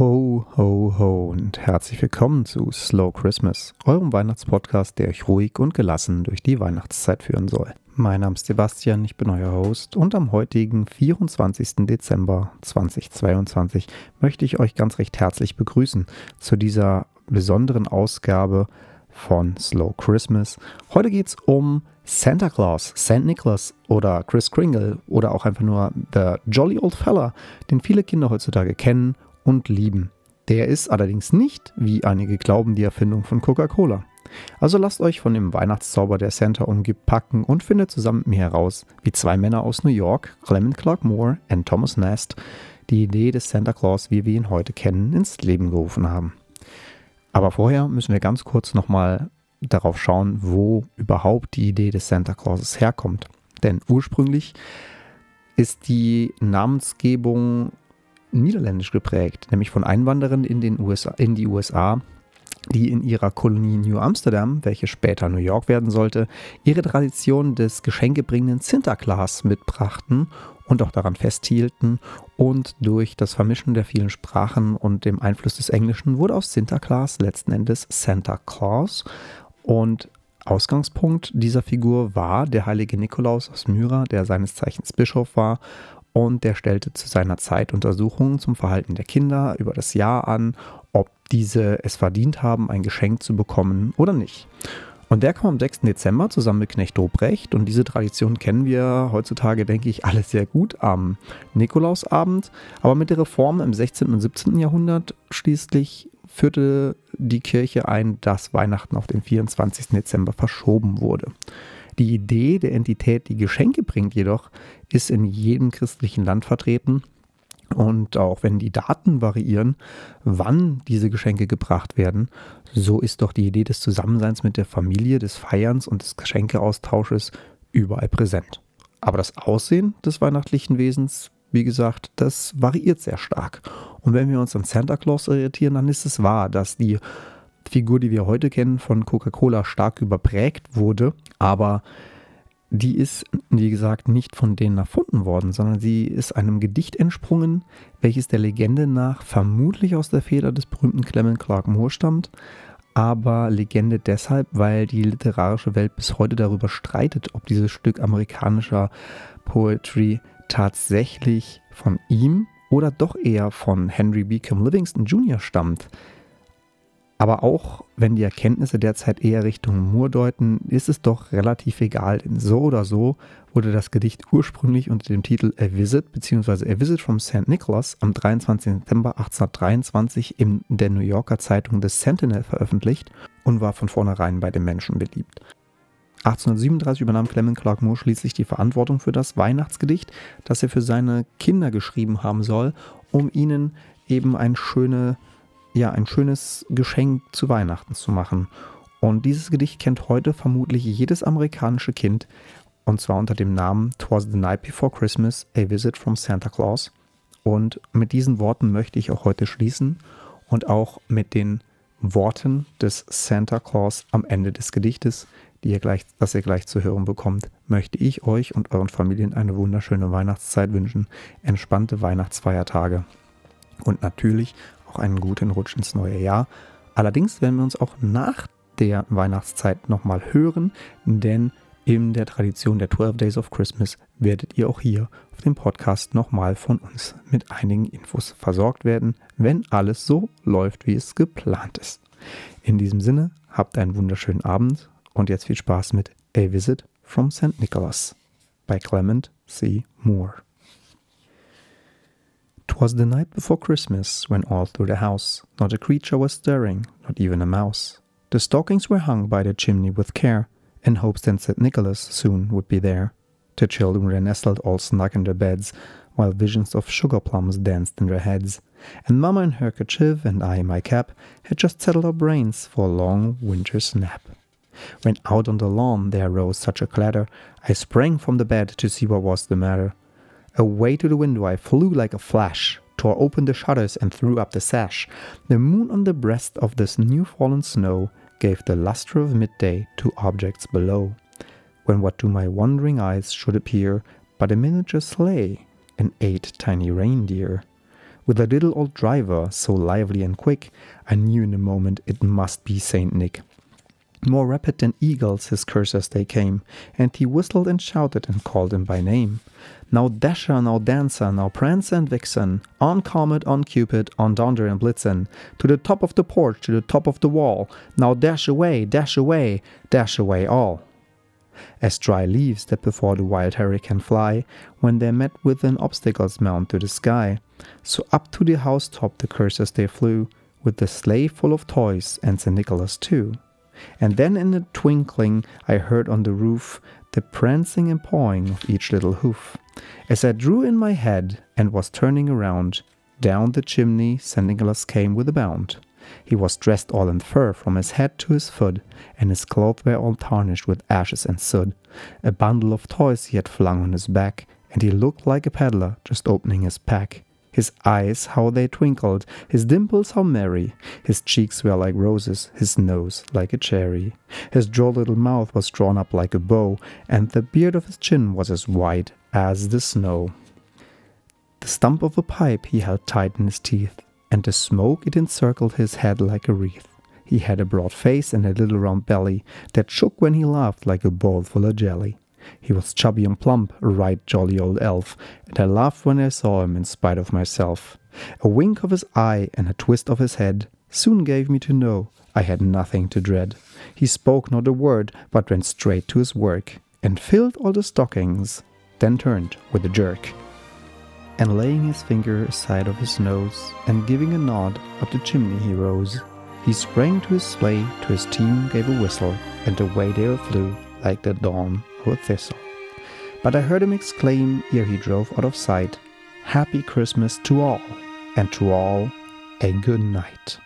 Ho, ho, ho und herzlich willkommen zu Slow Christmas, eurem Weihnachtspodcast, der euch ruhig und gelassen durch die Weihnachtszeit führen soll. Mein Name ist Sebastian, ich bin euer Host und am heutigen 24. Dezember 2022 möchte ich euch ganz recht herzlich begrüßen zu dieser besonderen Ausgabe von Slow Christmas. Heute geht es um Santa Claus, St. Nicholas oder Chris Kringle oder auch einfach nur The Jolly Old Fella, den viele Kinder heutzutage kennen und lieben. Der ist allerdings nicht, wie einige glauben, die Erfindung von Coca-Cola. Also lasst euch von dem Weihnachtszauber, der Santa umgibt, packen und findet zusammen mit mir heraus, wie zwei Männer aus New York, Clement Clark Moore und Thomas Nast, die Idee des Santa Claus, wie wir ihn heute kennen, ins Leben gerufen haben. Aber vorher müssen wir ganz kurz nochmal darauf schauen, wo überhaupt die Idee des Santa Clauses herkommt. Denn ursprünglich ist die Namensgebung niederländisch geprägt, nämlich von Einwanderern in, den USA, in die USA, die in ihrer Kolonie New Amsterdam, welche später New York werden sollte, ihre Tradition des geschenkebringenden Sinterklaas mitbrachten und auch daran festhielten. Und durch das Vermischen der vielen Sprachen und dem Einfluss des Englischen wurde aus Sinterklaas letzten Endes Santa Claus. Und Ausgangspunkt dieser Figur war der heilige Nikolaus aus Myra, der seines Zeichens Bischof war und der stellte zu seiner Zeit Untersuchungen zum Verhalten der Kinder über das Jahr an, ob diese es verdient haben, ein Geschenk zu bekommen oder nicht. Und der kam am 6. Dezember zusammen mit Knecht Dobrecht und diese Tradition kennen wir heutzutage, denke ich, alle sehr gut am Nikolausabend. Aber mit der Reform im 16. und 17. Jahrhundert schließlich führte die Kirche ein, dass Weihnachten auf den 24. Dezember verschoben wurde. Die Idee der Entität, die Geschenke bringt, jedoch ist in jedem christlichen Land vertreten. Und auch wenn die Daten variieren, wann diese Geschenke gebracht werden, so ist doch die Idee des Zusammenseins mit der Familie, des Feierns und des Geschenkeaustausches überall präsent. Aber das Aussehen des weihnachtlichen Wesens, wie gesagt, das variiert sehr stark. Und wenn wir uns an Santa Claus irritieren, dann ist es wahr, dass die Figur, die wir heute kennen, von Coca-Cola stark überprägt wurde, aber die ist, wie gesagt, nicht von denen erfunden worden, sondern sie ist einem Gedicht entsprungen, welches der Legende nach vermutlich aus der Feder des berühmten Clement Clark Moore stammt, aber Legende deshalb, weil die literarische Welt bis heute darüber streitet, ob dieses Stück amerikanischer Poetry tatsächlich von ihm oder doch eher von Henry Beacom Livingston Jr. stammt. Aber auch wenn die Erkenntnisse derzeit eher Richtung Moore deuten, ist es doch relativ egal, denn so oder so wurde das Gedicht ursprünglich unter dem Titel A Visit bzw. A Visit from St. Nicholas am 23. September 1823 in der New Yorker Zeitung The Sentinel veröffentlicht und war von vornherein bei den Menschen beliebt. 1837 übernahm Clement Clark Moore schließlich die Verantwortung für das Weihnachtsgedicht, das er für seine Kinder geschrieben haben soll, um ihnen eben eine schöne ja, ein schönes Geschenk zu Weihnachten zu machen. Und dieses Gedicht kennt heute vermutlich jedes amerikanische Kind, und zwar unter dem Namen Twas the Night Before Christmas, A Visit from Santa Claus. Und mit diesen Worten möchte ich auch heute schließen und auch mit den Worten des Santa Claus am Ende des Gedichtes, die ihr gleich, das ihr gleich zu hören bekommt, möchte ich euch und euren Familien eine wunderschöne Weihnachtszeit wünschen, entspannte Weihnachtsfeiertage und natürlich auch einen guten Rutsch ins neue Jahr. Allerdings werden wir uns auch nach der Weihnachtszeit nochmal hören, denn in der Tradition der 12 Days of Christmas werdet ihr auch hier auf dem Podcast nochmal von uns mit einigen Infos versorgt werden, wenn alles so läuft, wie es geplant ist. In diesem Sinne, habt einen wunderschönen Abend und jetzt viel Spaß mit A Visit from St. Nicholas bei Clement C. Moore. 'Twas the night before Christmas, when all through the house not a creature was stirring, not even a mouse. The stockings were hung by the chimney with care, in hopes that St. Nicholas soon would be there. The children were nestled all snug in their beds, while visions of sugar plums danced in their heads. And Mamma in her kerchief and I in my cap had just settled our brains for a long winter's nap. When out on the lawn there rose such a clatter, I sprang from the bed to see what was the matter. Away to the window I flew like a flash, tore open the shutters and threw up the sash. The moon on the breast of this new fallen snow gave the lustre of midday to objects below. When what to my wondering eyes should appear but a miniature sleigh and eight tiny reindeer, with a little old driver so lively and quick, I knew in a moment it must be Saint Nick. More rapid than eagles his coursers they came, and he whistled and shouted and called him by name. Now Dasher, now Dancer, now Prancer and Vixen, on Comet, on Cupid, on Donder and Blitzen, to the top of the porch, to the top of the wall, now dash away, dash away, dash away all. As dry leaves that before the wild hurricane fly, when they're met with an obstacle's mount to the sky, so up to the housetop the coursers they flew, with the sleigh full of toys and St. Nicholas too. And then in a twinkling I heard on the roof the prancing and pawing of each little hoof. As I drew in my head and was turning around, down the chimney St. Nicholas came with a bound. He was dressed all in fur from his head to his foot, and his clothes were all tarnished with ashes and soot. A bundle of toys he had flung on his back, and he looked like a peddler just opening his pack. His eyes, how they twinkled, his dimples, how merry. His cheeks were like roses, his nose like a cherry. His droll little mouth was drawn up like a bow, and the beard of his chin was as white as the snow. The stump of a pipe he held tight in his teeth, and the smoke it encircled his head like a wreath. He had a broad face and a little round belly that shook when he laughed like a bowl full of jelly. He was chubby and plump, a right jolly old elf, and I laughed when I saw him in spite of myself. A wink of his eye and a twist of his head soon gave me to know I had nothing to dread. He spoke not a word, but went straight to his work, and filled all the stockings, then turned with a jerk. And laying his finger aside of his nose, and giving a nod, up the chimney he rose. He sprang to his sleigh, to his team gave a whistle, and away they all flew like the dawn of a thistle. But I heard him exclaim ere he drove out of sight, Happy Christmas to all, and to all a good night.